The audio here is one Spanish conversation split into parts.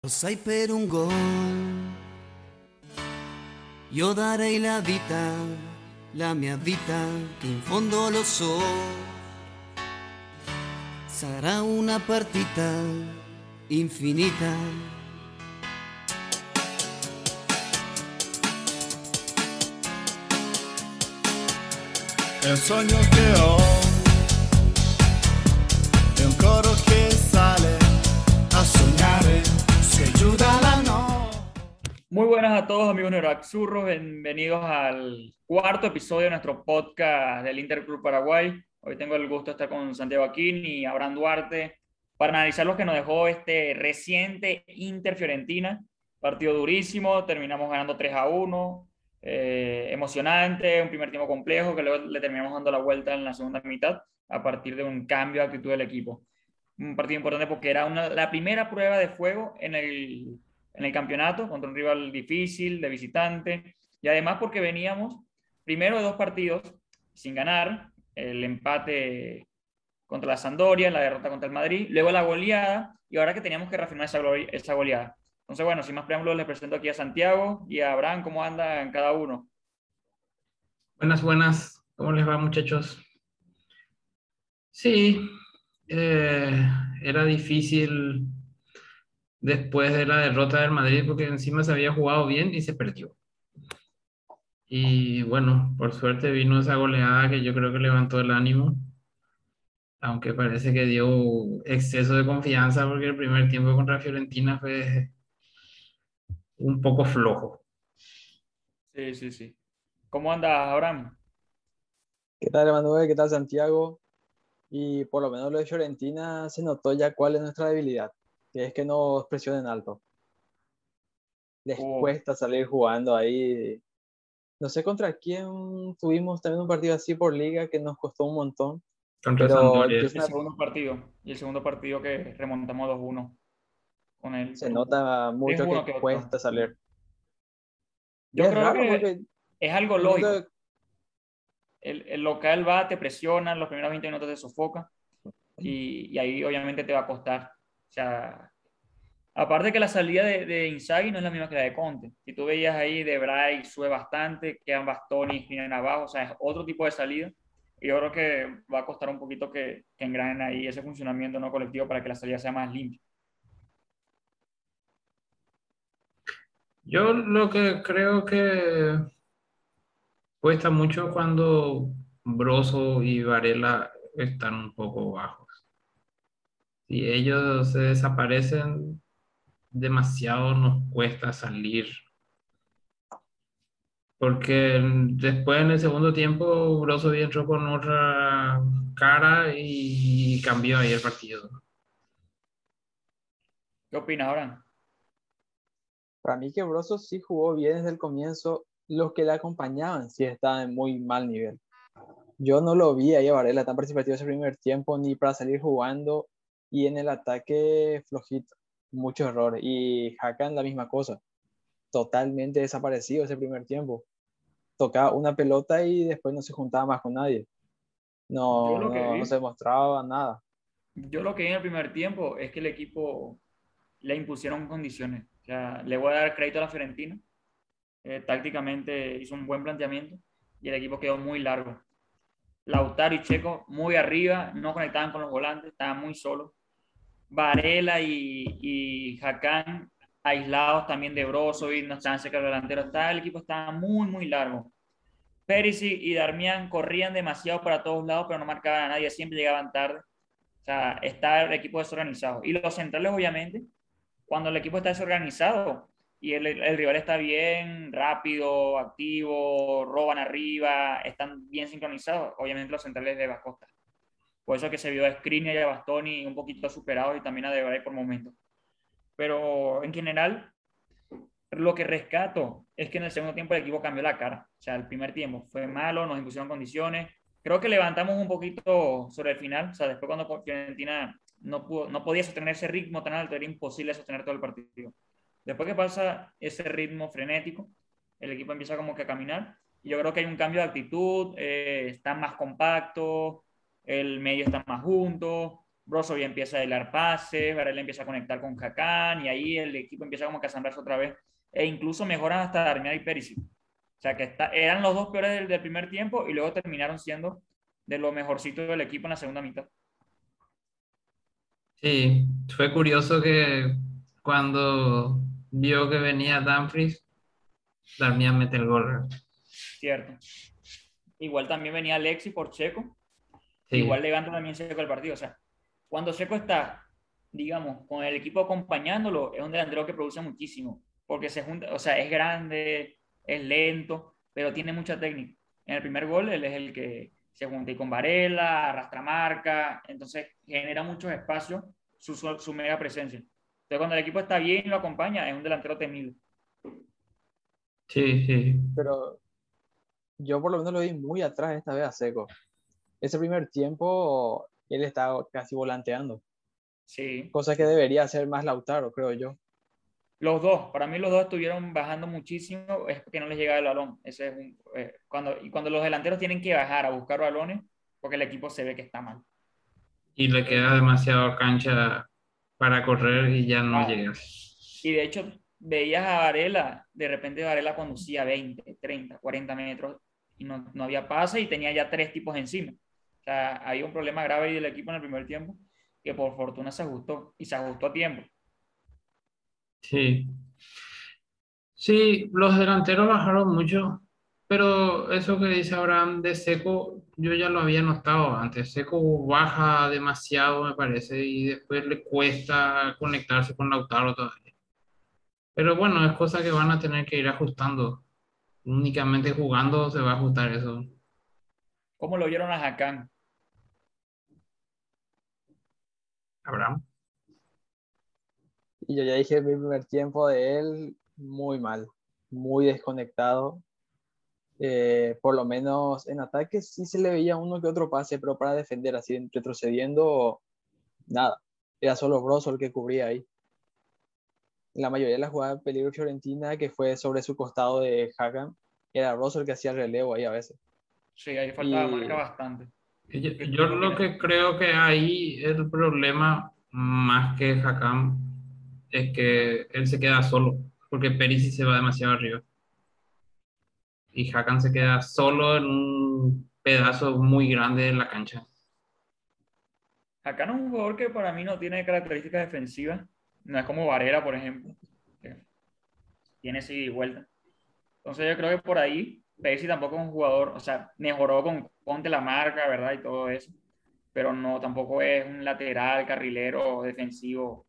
Lo sai per un gol. Io darei la vita, la mia vita, che in fondo lo so. Sarà una partita infinita. Un sogno che ho, è un coro che sale a sognare, Muy buenas a todos amigos Neuraxurros, bienvenidos al cuarto episodio de nuestro podcast del Interclub Paraguay. Hoy tengo el gusto de estar con Santiago Aquín y Abraham Duarte para analizar lo que nos dejó este reciente Inter Fiorentina. Partido durísimo, terminamos ganando 3 a 1, eh, emocionante, un primer tiempo complejo que luego le terminamos dando la vuelta en la segunda mitad a partir de un cambio de actitud del equipo. Un partido importante porque era una, la primera prueba de fuego en el, en el campeonato contra un rival difícil, de visitante, y además porque veníamos primero de dos partidos sin ganar, el empate contra la Sampdoria, la derrota contra el Madrid, luego la goleada, y ahora que teníamos que reafirmar esa, esa goleada. Entonces, bueno, sin más preámbulos, les presento aquí a Santiago y a Abraham, ¿cómo andan cada uno? Buenas, buenas. ¿Cómo les va, muchachos? Sí, eh, era difícil después de la derrota del Madrid porque encima se había jugado bien y se perdió. Y bueno, por suerte vino esa goleada que yo creo que levantó el ánimo, aunque parece que dio exceso de confianza porque el primer tiempo contra Fiorentina fue un poco flojo. Sí, sí, sí. ¿Cómo anda Abraham? ¿Qué tal, Emanuel? ¿Qué tal, Santiago? Y por lo menos lo de Fiorentina se notó ya cuál es nuestra debilidad, que es que nos presionen alto. Les Oh. cuesta salir jugando ahí. No sé contra quién tuvimos también un partido así por liga que nos costó un montón. Contra Pero Sampdoria. El segundo partido y el segundo partido que remontamos 2-1 con él. Se nota mucho que que otro. cuesta salir. Yo es creo raro que porque es algo lógico. El, el local va, te presiona, los primeros 20 minutos te sofoca y, y ahí obviamente te va a costar. O sea, aparte que la salida de, de Inzaghi no es la misma que la de Conte. Si tú veías ahí, De Vrij sube bastante, quedan Bastoni y abajo, o sea, es otro tipo de salida. Y yo creo que va a costar un poquito que, que engranen ahí ese funcionamiento no colectivo para que la salida sea más limpia. Yo lo que creo que cuesta mucho cuando Broso y Varela están un poco bajos. Si ellos se desaparecen, demasiado nos cuesta salir. Porque después en el segundo tiempo Broso entró con otra cara y cambió ahí el partido. ¿Qué opinas, Abraham? Para mí que Broso sí jugó bien desde el comienzo. Los que le acompañaban sí estaban en muy mal nivel. Yo no lo vi ahí a Varela tan participativo ese primer tiempo, ni para salir jugando. Y en el ataque flojito, muchos errores. Y Hakan la misma cosa. Totalmente desaparecido ese primer tiempo. Tocaba una pelota y después no se juntaba más con nadie. No, no, vi- no se demostraba nada. Yo lo que vi en el primer tiempo es que el equipo le impusieron condiciones. O sea, le voy a dar crédito a la Fiorentina. Eh, tácticamente hizo un buen planteamiento y el equipo quedó muy largo. Lautaro y Checo muy arriba, no conectaban con los volantes, estaban muy solos. Varela y, y Hakan aislados también de Brozovic, no estaban cerca del delantero. Estaba, el equipo estaba muy, muy largo. Perisic y Darmian corrían demasiado para todos lados, pero no marcaban a nadie, siempre llegaban tarde. O sea, está el equipo desorganizado. Y los centrales, obviamente, cuando el equipo está desorganizado y el, rival está bien, rápido, activo, roban arriba, están bien sincronizados, obviamente los centrales de la costa. Por eso que se vio a Skriniar y a Bastoni un poquito superados y también a De Vrij por momentos. Pero en general, lo que rescato es que en el segundo tiempo el equipo cambió la cara. O sea, el primer tiempo fue malo, nos impusieron condiciones. Creo que levantamos un poquito sobre el final. O sea, después cuando Fiorentina no, pudo, no podía sostener ese ritmo tan alto, era imposible sostener todo el partido. Después que pasa ese ritmo frenético, el equipo empieza como que a caminar. Yo creo que hay un cambio de actitud, eh, están más compactos, el medio está más junto, Brozovic empieza a hilar pases, Varela empieza a conectar con Hakan y ahí el equipo empieza como a asamblearse otra vez. E incluso mejoran hasta Darmian y Perisic. O sea que está, eran los dos peores del, del primer tiempo y luego terminaron siendo de lo mejorcito del equipo en la segunda mitad. Sí, fue curioso que cuando vio que venía Dumfries, Darmian mete el gol. Cierto. Igual también venía Alexi por Checo. Sí. Igual levanta también Checo el partido. O sea, cuando Checo está, digamos, con el equipo acompañándolo, es un delantero que produce muchísimo. Porque se junta, o sea, es grande, es lento, pero tiene mucha técnica. En el primer gol, él es el que se junta y con Varela, arrastra marca, entonces genera muchos espacios su, su mega presencia. Entonces, cuando el equipo está bien y lo acompaña, es un delantero temido. Sí, sí. Pero yo por lo menos lo vi muy atrás esta vez a Seco. Ese primer tiempo él estaba casi volanteando, Sí. cosa que debería hacer más Lautaro, creo yo. Los dos, para mí los dos estuvieron bajando muchísimo, es porque no les llegaba el balón. Ese es un, eh, cuando, y cuando los delanteros tienen que bajar a buscar balones, porque el equipo se ve que está mal. Y le queda demasiado cancha para correr y ya no Ah. llega. Y de hecho, veías a Varela, de repente Varela conducía 20, 30, 40 metros y no, no había pase y tenía ya tres tipos encima. O sea, había un problema grave del equipo en el primer tiempo que por fortuna se ajustó y se ajustó a tiempo. Sí. Sí, los delanteros bajaron mucho, pero eso que dice Abraham de Seco, yo ya lo había notado antes. Seco baja demasiado, me parece, y después le cuesta conectarse con Lautaro todavía. Pero bueno, es cosa que van a tener que ir ajustando. Únicamente jugando se va a ajustar eso. ¿Cómo lo vieron a Hakan? Abraham. Y yo ya dije mi primer tiempo de él, muy mal, muy desconectado. Eh, por lo menos en ataque sí se le veía uno que otro pase, pero para defender así retrocediendo, nada. Era solo Broso el que cubría ahí. La mayoría de las jugadas de peligro Fiorentina, que fue sobre su costado de Hagan, era Broso el que hacía el relevo ahí a veces. Sí, ahí faltaba Y- marca bastante. Yo, yo lo que creo que ahí el problema, más que Hakam, es que él se queda solo, porque Perisic se va demasiado arriba. Y Hakan se queda solo en un pedazo muy grande de la cancha. Hakan es un jugador que para mí no tiene características defensivas. No es como Varela, por ejemplo. tiene ese y vuelta. Entonces yo creo que por ahí Perisic tampoco es un jugador, o sea, mejoró con Ponte la marca, ¿verdad? Y todo eso. Pero no, tampoco es un lateral, carrilero, defensivo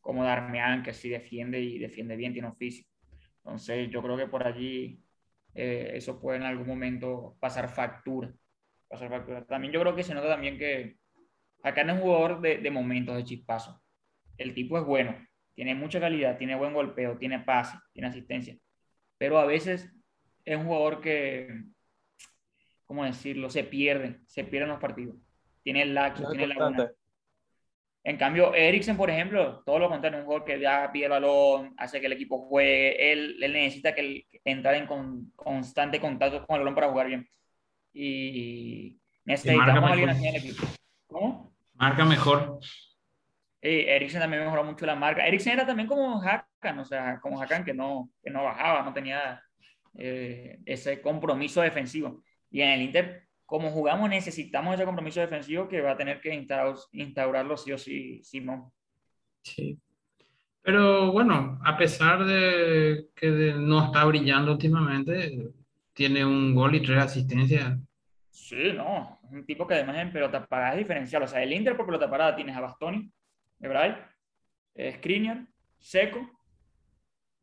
como Darmian, que sí defiende y defiende bien, tiene oficio. Entonces yo creo que por allí eh, eso puede en algún momento pasar factura. Pasar factura. También yo creo que se nota también que acá no es un jugador de, de momentos, de chispazo. El tipo es bueno, tiene mucha calidad, tiene buen golpeo, tiene pase, tiene asistencia. Pero a veces es un jugador que, ¿cómo decirlo? Se pierde, se pierde en los partidos. Tiene el laxo, No tiene laguna. En cambio, Eriksen, por ejemplo, todo lo contrario, un jugador que ya pide el balón, hace que el equipo juegue, él, él necesita que el- entrar en con- constante contacto con el balón para jugar bien. Y necesitamos a alguien así en el equipo. ¿Cómo? Marca mejor. Eh, Eriksen también mejoró mucho la marca. Eriksen era también como Hakan, o sea, como Hakan que no, que no bajaba, no tenía eh, ese compromiso defensivo. Y en el Inter, como jugamos, necesitamos ese compromiso defensivo que va a tener que instaur- instaurarlo sí o sí, Simón. Sí. Pero bueno, a pesar de que no está brillando últimamente, tiene un gol y tres asistencias. Sí, no, un tipo que además en pelota parada es diferencial. O sea, el Inter por pelota parada tienes a Bastoni, Ebray, eh, Skriniar, Seco,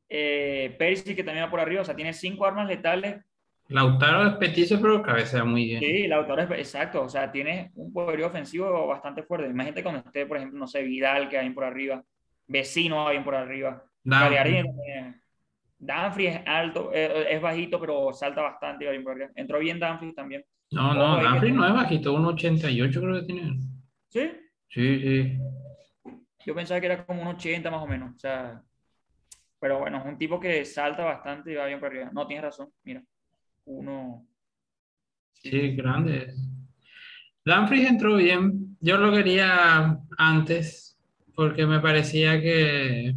eh, Perisic que también va por arriba. O sea, tiene cinco armas letales. Lautaro es petizo, pero cabecea muy bien. Sí, Lautaro es exacto. O sea, tiene un poderío ofensivo bastante fuerte. Imagínate cuando esté, por ejemplo, no sé, Vidal que va bien por arriba, Vecino va bien por arriba. Danfries es alto, eh, es bajito, pero salta bastante y va bien por arriba. Entró bien Danfries también. No, no, Danfries no es bajito, 1.88 creo que tiene. ¿Sí? Sí, sí. Yo pensaba que era como un 80 más o menos. O sea, pero bueno, es un tipo que salta bastante y va bien por arriba. No, tienes razón. Mira, uno. Sí, grande. Danfries entró bien, yo lo quería antes porque me parecía que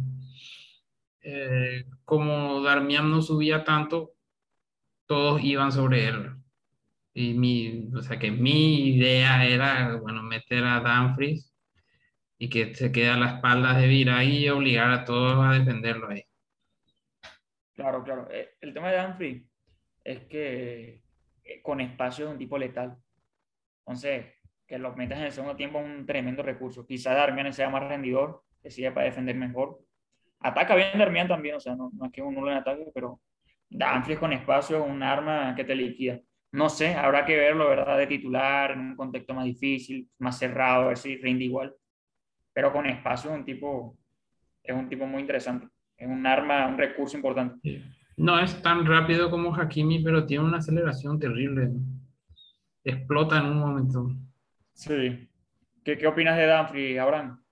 eh, como Darmian no subía tanto, todos iban sobre él. Y mi, o sea que mi idea era, bueno, meter a Danfries y que se quede a las espaldas de Vira y obligar a todos a defenderlo ahí. Claro, claro. Eh, El tema de Danfries es que eh, con espacio es un tipo letal. Entonces, que los metas en el segundo tiempo es un tremendo recurso. Quizá Darmian sea más rendidor, que siga para defender mejor. Ataca bien Darmian también, o sea, no, no es que uno en ataque, pero Danfries con espacio es un arma que te liquida. No sé, habrá que verlo, ¿verdad? De titular, en un contexto más difícil, más cerrado, a ver si rinde igual. Pero con espacio es un tipo, es un tipo muy interesante. Es un arma, un recurso importante. No es tan rápido como Hakimi, pero tiene una aceleración terrible. ¿no? Explota en un momento. Sí. ¿Qué, qué opinas de Danfries, Abraham?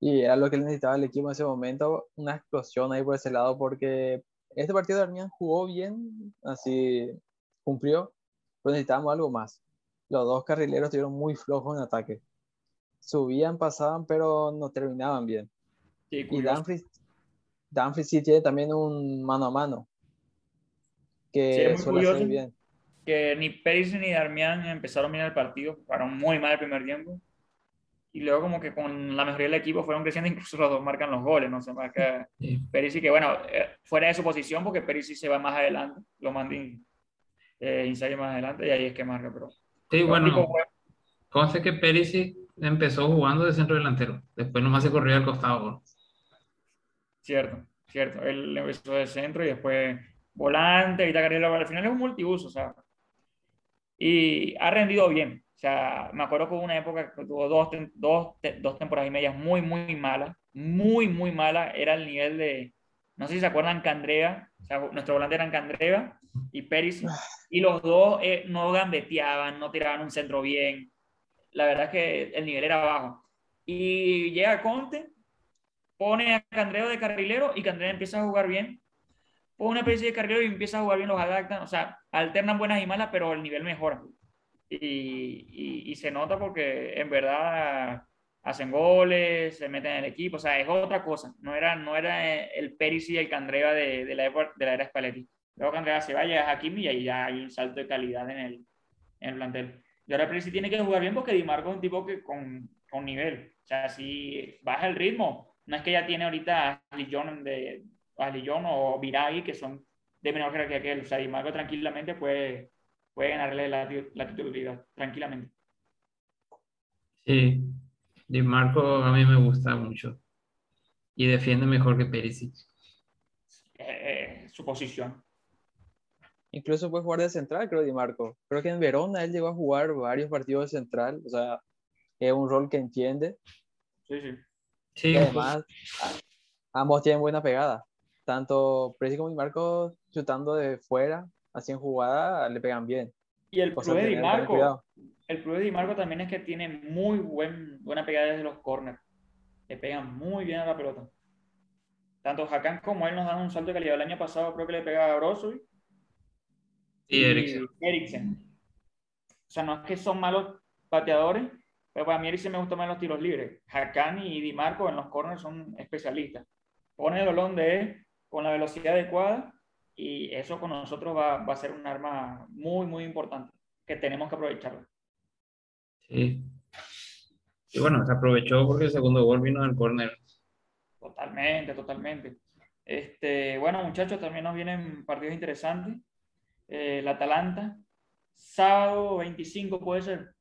Y era lo que necesitaba el equipo en ese momento, una explosión ahí por ese lado, porque este partido de Armian jugó bien, así cumplió, pero necesitábamos algo más. Los dos carrileros estuvieron muy flojos en ataque. Subían, pasaban, pero no terminaban bien. Y. Danfries, Danfries sí tiene también un mano a mano, Sí, que muy suele hacer bien. que ni Perisic ni Darmian empezaron bien el partido, fueron muy mal el primer tiempo. Y luego como que con la mayoría del equipo fueron creciendo, incluso los dos marcan los goles, no se marca Sí. Perisic, que bueno, eh, fuera de su posición, porque Perisic se va más adelante, lo manda eh, inside más adelante y ahí es que marca, pero... Sí, bueno, tipo, bueno, conste que Perisic empezó jugando de centro delantero. Después nomás se corrió al costado. Cierto, cierto. Él empezó de centro y después volante, y carrera. Al final es un multiuso, o sea. Y ha rendido bien. O sea, me acuerdo que hubo una época que tuvo dos, dos, dos temporadas y medias muy, muy malas. Muy, muy malas. Era el nivel de. No sé si se acuerdan, Candrea. O sea, nuestro volante era Candrea y Perisic. Y los dos eh, no gambeteaban, no tiraban un centro bien. La verdad es que el nivel era bajo. Y llega Conte pone a Candreo de carrilero y Candreo empieza a jugar bien. Pone una especie de carrilero y empieza a jugar bien, los adaptan, o sea, alternan buenas y malas, pero el nivel mejora. Y, y- y se nota porque en verdad hacen goles, se meten en el equipo, o sea, es otra cosa. No era, no era el Perisic y el Candreva de, de la, de la era Spalletti. Luego Candreva se va, llega a Hakimi y ahí ya hay un salto de calidad en el, en el plantel. Y ahora Perisic tiene que jugar bien porque Di Marco es un tipo que con, con nivel. O sea, si baja el ritmo, no es que ya tiene ahorita a Ashley de, o Viragi, que son de menor jerarquía que él. O sea, Di Marco tranquilamente puede, puede ganarle la, la titularidad, tranquilamente. Sí, Di Marco a mí me gusta mucho. Y defiende mejor que Perisic. Eh, su posición. Incluso puede jugar de central, creo, Di Marco. Creo que en Verona él llegó a jugar varios partidos de central, o sea, es un rol que entiende. Sí, sí. Sí, Y además, ambos tienen buena pegada. Tanto Presi como Di Marco chutando de fuera, así en jugada, le pegan bien. Y el plus de Di Marco, el plus de Di Marco también es que tiene muy buen, buena pegada desde los corners. Le pegan muy bien a la pelota. Tanto Hakan como él nos dan un salto de calidad. El año pasado creo que le pegaba a Brozovic y Eriksen. Eriksen. O sea, no es que son malos pateadores, pero para mí Eriksen me gusta más los tiros libres. Hakan y Di Marco en los corners son especialistas. Pone el balón de él con la velocidad adecuada y eso con nosotros va, va a ser un arma muy, muy importante que tenemos que aprovecharlo. Sí. Y bueno, se aprovechó porque el segundo gol vino del córner. Totalmente, totalmente. Este, bueno, muchachos, también nos vienen partidos interesantes. Eh, el Atalanta, sábado 25 puede ser.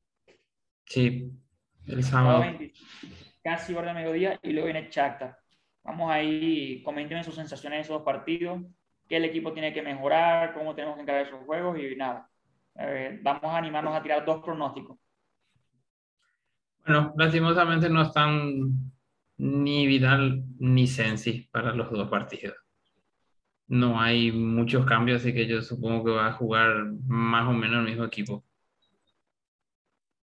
Sí, el Sábado sábado. 20, casi hora de mediodía y luego viene Shakhtar. Vamos ahí, coméntenme sus sensaciones de esos dos partidos, qué el equipo tiene que mejorar, cómo tenemos que encarar esos juegos y nada. Eh, vamos a animarnos a tirar dos pronósticos. Bueno, lastimosamente no están ni Vidal ni Sensi para los dos partidos. No hay muchos cambios, así que yo supongo que va a jugar más o menos el mismo equipo.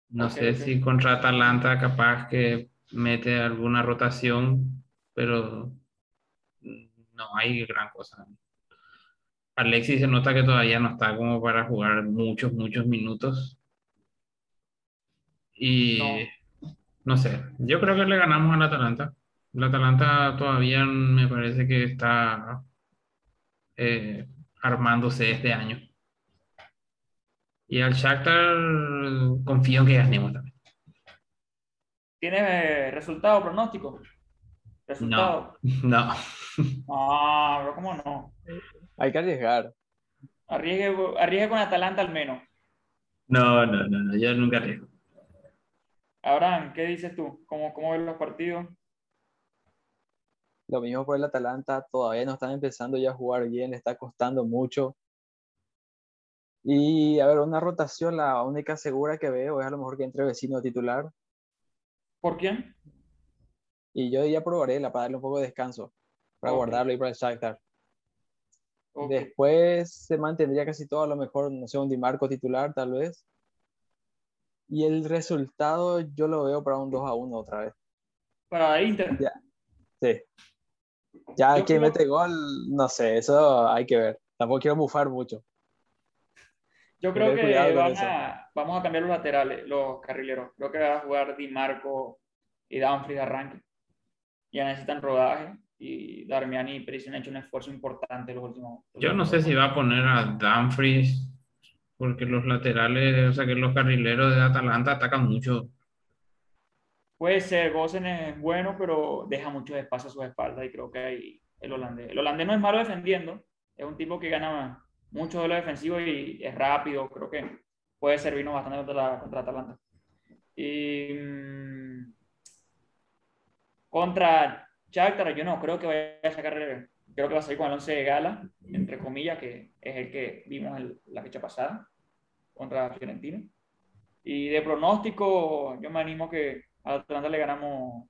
No sé si contra Atalanta capaz que mete alguna rotación, pero no hay gran cosa. Alexis se nota que todavía no está como para jugar muchos, muchos minutos. Y no. sé, yo creo que le ganamos al Atalanta. El Atalanta todavía me parece que está eh, armándose este año. Y al Shakhtar confío en que ganemos también. ¿Tienes eh, resultado pronóstico? ¿Resultado? No. Ah, pero ¿cómo no? Hay que arriesgar. Arriesgue, arriesgue con Atalanta al menos. No, no, no, no, yo nunca arriesgo. Abraham, ¿qué dices tú? ¿Cómo, cómo ves los partidos? Lo mismo por el Atalanta, todavía no están empezando ya a jugar bien, le está costando mucho. Y a ver, una rotación, la única segura que veo es a lo mejor que entre vecino titular. ¿Por quién? Y yo ya probaré la para darle un poco de descanso, para Ok. guardarlo y para el Shakhtar. Ok. Después se mantendría casi todo, a lo mejor, no sé, un Di Marco titular tal vez. Y el resultado yo lo veo para un 2 a 1 otra vez. Para Inter. Ya. Sí. Ya Yo quien creo- mete gol, no sé, eso hay que ver. Tampoco quiero bufar mucho. Yo creo que eso. a, vamos a cambiar los laterales, los carrileros. Creo que va a jugar Di Marco y Dumfries de arranque. Ya necesitan rodaje y Darmian y Perisic han hecho un esfuerzo importante los últimos. Yo no sé si va a poner a Dumfries, porque los laterales, o sea que los carrileros de Atalanta atacan mucho. Puede ser, Gosen es bueno, pero deja mucho espacio a sus espaldas y creo que ahí el holandés. El holandés no es malo defendiendo, es un tipo que gana mucho de lo defensivo y es rápido, creo que puede servirnos bastante contra, la, contra Atalanta. Y mm, contra Shakhtar, yo no creo que vaya a sacar, creo que va a salir con el 11 de gala, entre comillas, que es el que vimos la fecha pasada contra Fiorentina. Y de pronóstico, yo me animo que a Atlanta le ganamos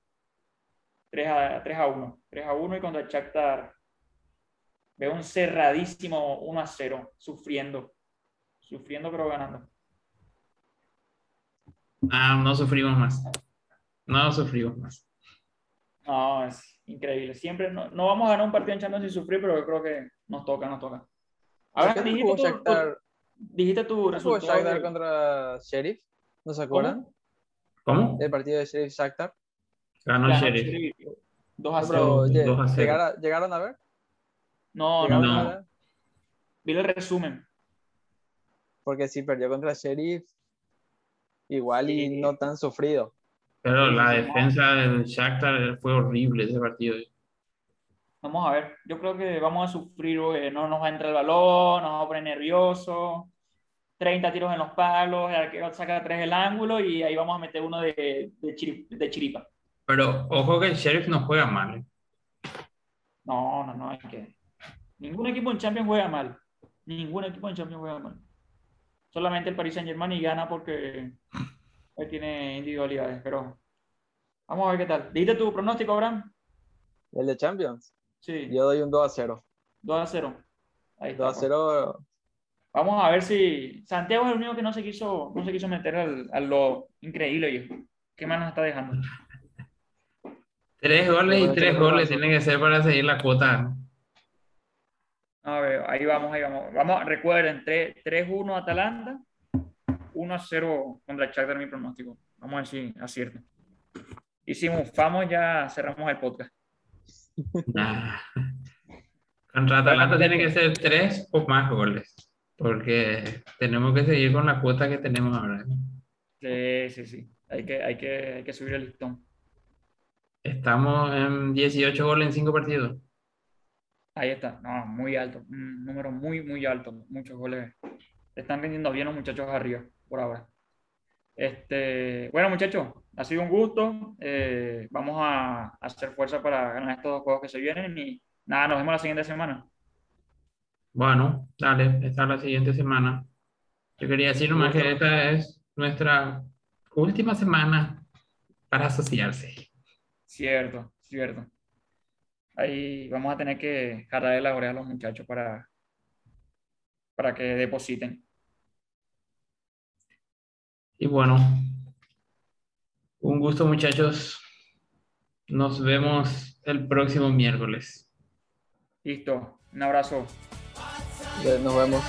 3 a, 3 a 1. 3 a 1 y contra el Shakhtar veo un cerradísimo 1 a 0, sufriendo. Sufriendo pero ganando. Ah, no sufrimos más. No sufrimos más. No, es increíble. Siempre no, no vamos a ganar un partido en Champions sin sufrir, pero yo creo que nos toca, nos toca. Ahora ¿Por qué no dijiste tu, Shakhtar- dijiste tu resultado. Shakhtar de- contra Sheriff? ¿No se acuerdan? ¿Cómo? El partido de Sheriff Shakhtar. Ganó el ganó Sheriff. Sheriff 2 a No, 0. pero, lle- 2 a 0. ¿llegara- ¿Llegaron a ver? No, no, ¿Llegaron no. vi el resumen. Porque si perdió contra Sheriff, igual y Sí. no tan sufrido. Pero Sí, la sí, sí. defensa del Shakhtar fue horrible ese partido. Vamos a ver, yo creo que vamos a sufrir, porque no nos va a entrar el balón, nos vamos a poner nerviosos, 30 tiros en los palos, el arquero saca tres del ángulo y ahí vamos a meter uno de, de, chiri- de chiripa. Pero ojo que el Sheriff no juega mal. ¿eh? No, no, no, hay que... Ningún equipo en Champions juega mal, ningún equipo en Champions juega mal. Solamente el Paris Saint Germain y gana porque él tiene individualidades, pero vamos a ver qué tal. ¿Dijiste tu pronóstico, Abraham? El de Champions. Sí, Yo doy un 2 a 0. 2 a 0. Ahí está. 2 a pues. 0. Vamos a ver si Santiago es el único que no se quiso, no se quiso meter al, a lo increíble, viejo. ¿Qué más nos está dejando? Tres goles y tres goles tienen que ser para seguir la cuota. A ver, ahí vamos, ahí vamos. Vamos, recuerden, 3 3-1 Atalanta, 1-0 contra el Shakhtar, mi pronóstico. Vamos a si acierto. Y si mufamos, ya cerramos el podcast. Nah. Contra Atalanta tiene que ser tres o más goles. Porque tenemos que seguir con la cuota que tenemos ahora. Sí, sí, sí. Hay que, hay que, hay que subir el listón. Estamos en 18 goles en 5 partidos. Ahí está. No, muy alto. Un número muy, muy alto. Muchos goles. Están rindiendo bien los muchachos arriba, por ahora. Este, bueno, muchachos, ha sido un gusto. Eh, vamos a hacer fuerza para ganar estos dos juegos que se vienen. Y nada, nos vemos la siguiente semana. Bueno, dale, esta es la siguiente semana. Yo quería decir nomás que esta es nuestra última semana para asociarse. Cierto, cierto. Ahí vamos a tener que jalarle la oreja a los muchachos para, para que depositen. Y bueno, un gusto muchachos. Nos vemos el próximo miércoles. Listo. Un abrazo. Nos vemos.